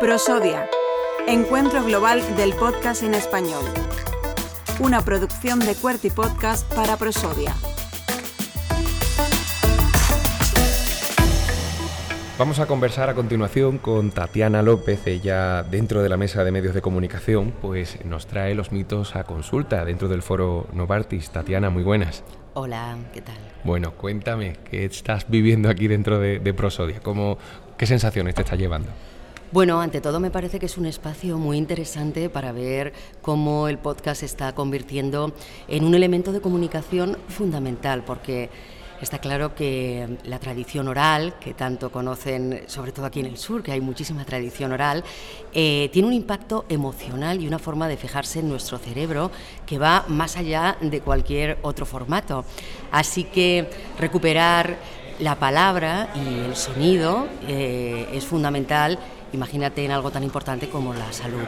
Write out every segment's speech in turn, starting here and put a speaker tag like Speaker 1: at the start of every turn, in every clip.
Speaker 1: Prosodia, Encuentro Global del Podcast en Español. Una producción de Cuerty Podcast para Prosodia.
Speaker 2: Vamos a conversar a continuación con Tatiana López, ella dentro de la mesa de medios de comunicación, pues nos trae los mitos a consulta dentro del foro Novartis. Tatiana, muy buenas.
Speaker 3: Hola, ¿qué tal?
Speaker 2: Bueno, cuéntame, ¿qué estás viviendo aquí dentro de, de Prosodia? ¿Cómo, ¿Qué sensaciones te está llevando?
Speaker 3: Bueno, ante todo me parece que es un espacio muy interesante para ver cómo el podcast se está convirtiendo en un elemento de comunicación fundamental, porque está claro que la tradición oral, que tanto conocen, sobre todo aquí en el sur, que hay muchísima tradición oral, eh, tiene un impacto emocional y una forma de fijarse en nuestro cerebro que va más allá de cualquier otro formato. Así que recuperar la palabra y el sonido eh, es fundamental imagínate en algo tan importante como la salud.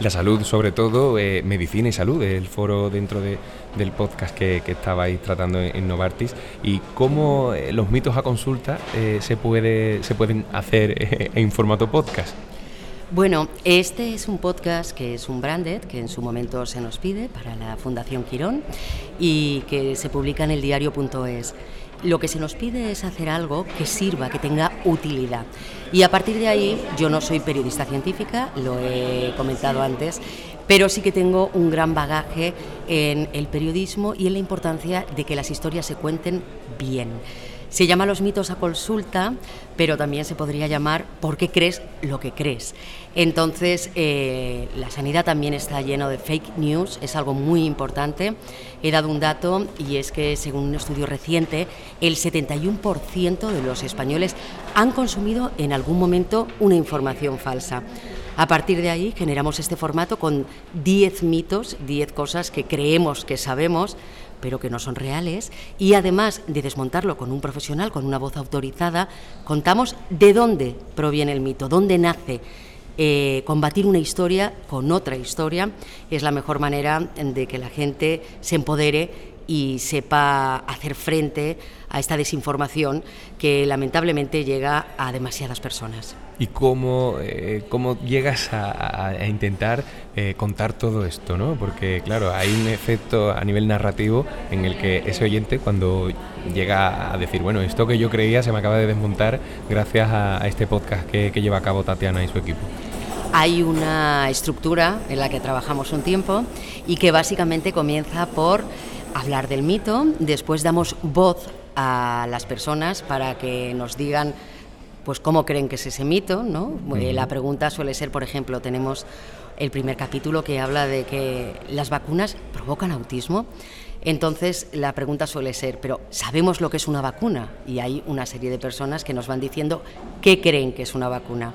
Speaker 2: La salud, sobre todo, eh, medicina y salud, el foro dentro del podcast que, estabais tratando en, Novartis, y cómo eh, los mitos a consulta eh, se, puede, se pueden hacer en formato podcast.
Speaker 3: Bueno, este es un podcast que es un branded que en su momento se nos pide para la Fundación Quirón y que se publica en el diario.es. Lo que se nos pide es hacer algo que sirva, que tenga utilidad. Y a partir de ahí, yo no soy periodista científica, lo he comentado antes, pero sí que tengo un gran bagaje en el periodismo y en la importancia de que las historias se cuenten bien. Se llama los mitos a consulta, pero también se podría llamar ¿por qué crees lo que crees? Entonces, eh, la sanidad también está lleno de fake news, es algo muy importante. He dado un dato y es que, según un estudio reciente, el 71% de los españoles han consumido en algún momento una información falsa. A partir de ahí generamos este formato con 10 mitos, 10 cosas que creemos que sabemos, pero que no son reales, y además de desmontarlo con un profesional, con una voz autorizada, contamos de dónde proviene el mito, dónde nace. Eh, combatir una historia con otra historia es la mejor manera de que la gente se empodere y sepa hacer frente a esta desinformación que lamentablemente llega a demasiadas personas.
Speaker 2: ¿Y cómo, eh, cómo llegas a, intentar eh, contar todo esto? ¿no? Porque claro, hay un efecto a nivel narrativo en el que ese oyente cuando llega a decir, bueno, esto que yo creía se me acaba de desmontar gracias a, este podcast que, que lleva a cabo Tatiana y su equipo.
Speaker 3: Hay una estructura en la que trabajamos un tiempo y que básicamente comienza por hablar del mito, después damos voz a las personas para que nos digan pues cómo creen que es ese mito, ¿no? Eh, la pregunta suele ser, por ejemplo, tenemos el primer capítulo que habla de que las vacunas provocan autismo. Entonces la pregunta suele ser, pero ¿sabemos lo que es una vacuna? Y hay una serie de personas que nos van diciendo qué creen que es una vacuna.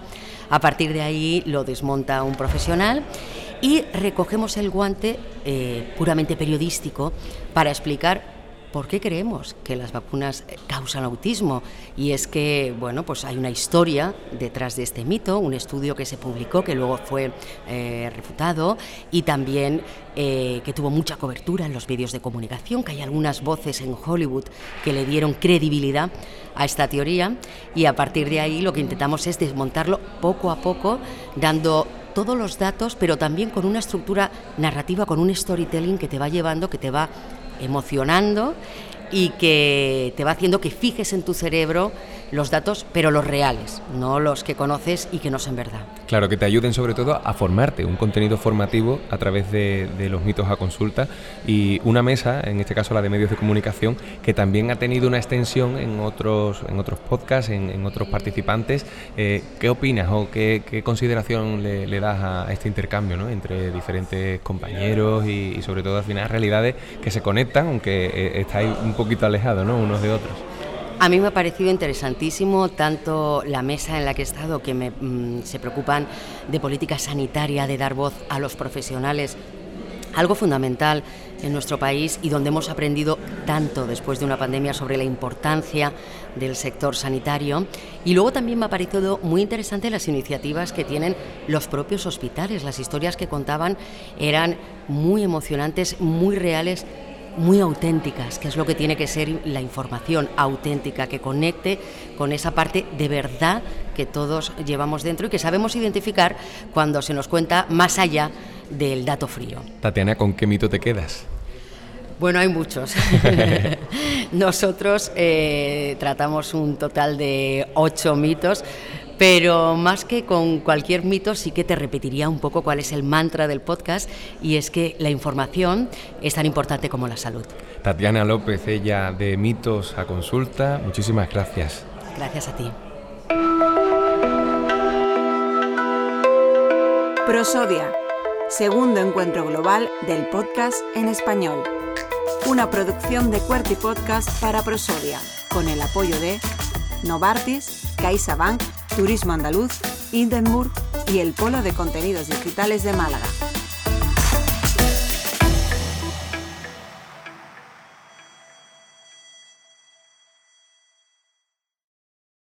Speaker 3: A partir de ahí lo desmonta un profesional y recogemos el guante eh, puramente periodístico para explicar ¿Por qué creemos que las vacunas eh, causan autismo? Y es que, bueno, pues hay una historia detrás de este mito, un estudio que se publicó, que luego fue eh, refutado, y también que tuvo mucha cobertura en los medios de comunicación, que hay algunas voces en Hollywood que le dieron credibilidad a esta teoría, y a partir de ahí lo que intentamos es desmontarlo poco a poco, dando todos los datos, pero también con una estructura narrativa, con un storytelling que te va llevando, que te va emocionando y que te va haciendo que fijes en tu cerebro los datos, pero los reales, no los que conoces y que no son verdad.
Speaker 2: Claro, que te ayuden sobre todo a formarte, un contenido formativo a través de, los mitos a consulta y una mesa, en este caso la de medios de comunicación, que también ha tenido una extensión en otros, en otros podcasts, en, otros participantes. Eh, ¿Qué opinas o qué, consideración le, das a este intercambio ¿no? entre diferentes compañeros y, sobre todo al final realidades que se conectan, aunque eh, estáis un poquito alejados ¿no? unos de otros?
Speaker 3: A mí me ha parecido interesantísimo tanto la mesa en la que he estado, que mm, se preocupan de política sanitaria, de dar voz a los profesionales, algo fundamental en nuestro país y donde hemos aprendido tanto después de una pandemia sobre la importancia del sector sanitario. Y luego también me ha parecido muy interesante las iniciativas que tienen los propios hospitales. Las historias que contaban eran muy emocionantes, muy reales muy auténticas, que es lo que tiene que ser la información auténtica, que conecte con esa parte de verdad que todos llevamos dentro y que sabemos identificar cuando se nos cuenta más allá del dato frío.
Speaker 2: Tatiana, ¿con qué mito te quedas?
Speaker 3: Bueno, hay muchos. Nosotros eh, tratamos un total de ocho mitos, pero más que con cualquier mito sí que te repetiría un poco cuál es el mantra del podcast y es que la información es tan importante como la salud.
Speaker 2: Tatiana López, ella de Mitos a Consulta, muchísimas gracias.
Speaker 3: Gracias a ti.
Speaker 1: Prosodia, segundo encuentro global del podcast en español una producción de Cuerti Podcast para Prosodia, con el apoyo de Novartis, CaixaBank, Turismo Andaluz, Hindenburg y el Polo de Contenidos Digitales de Málaga.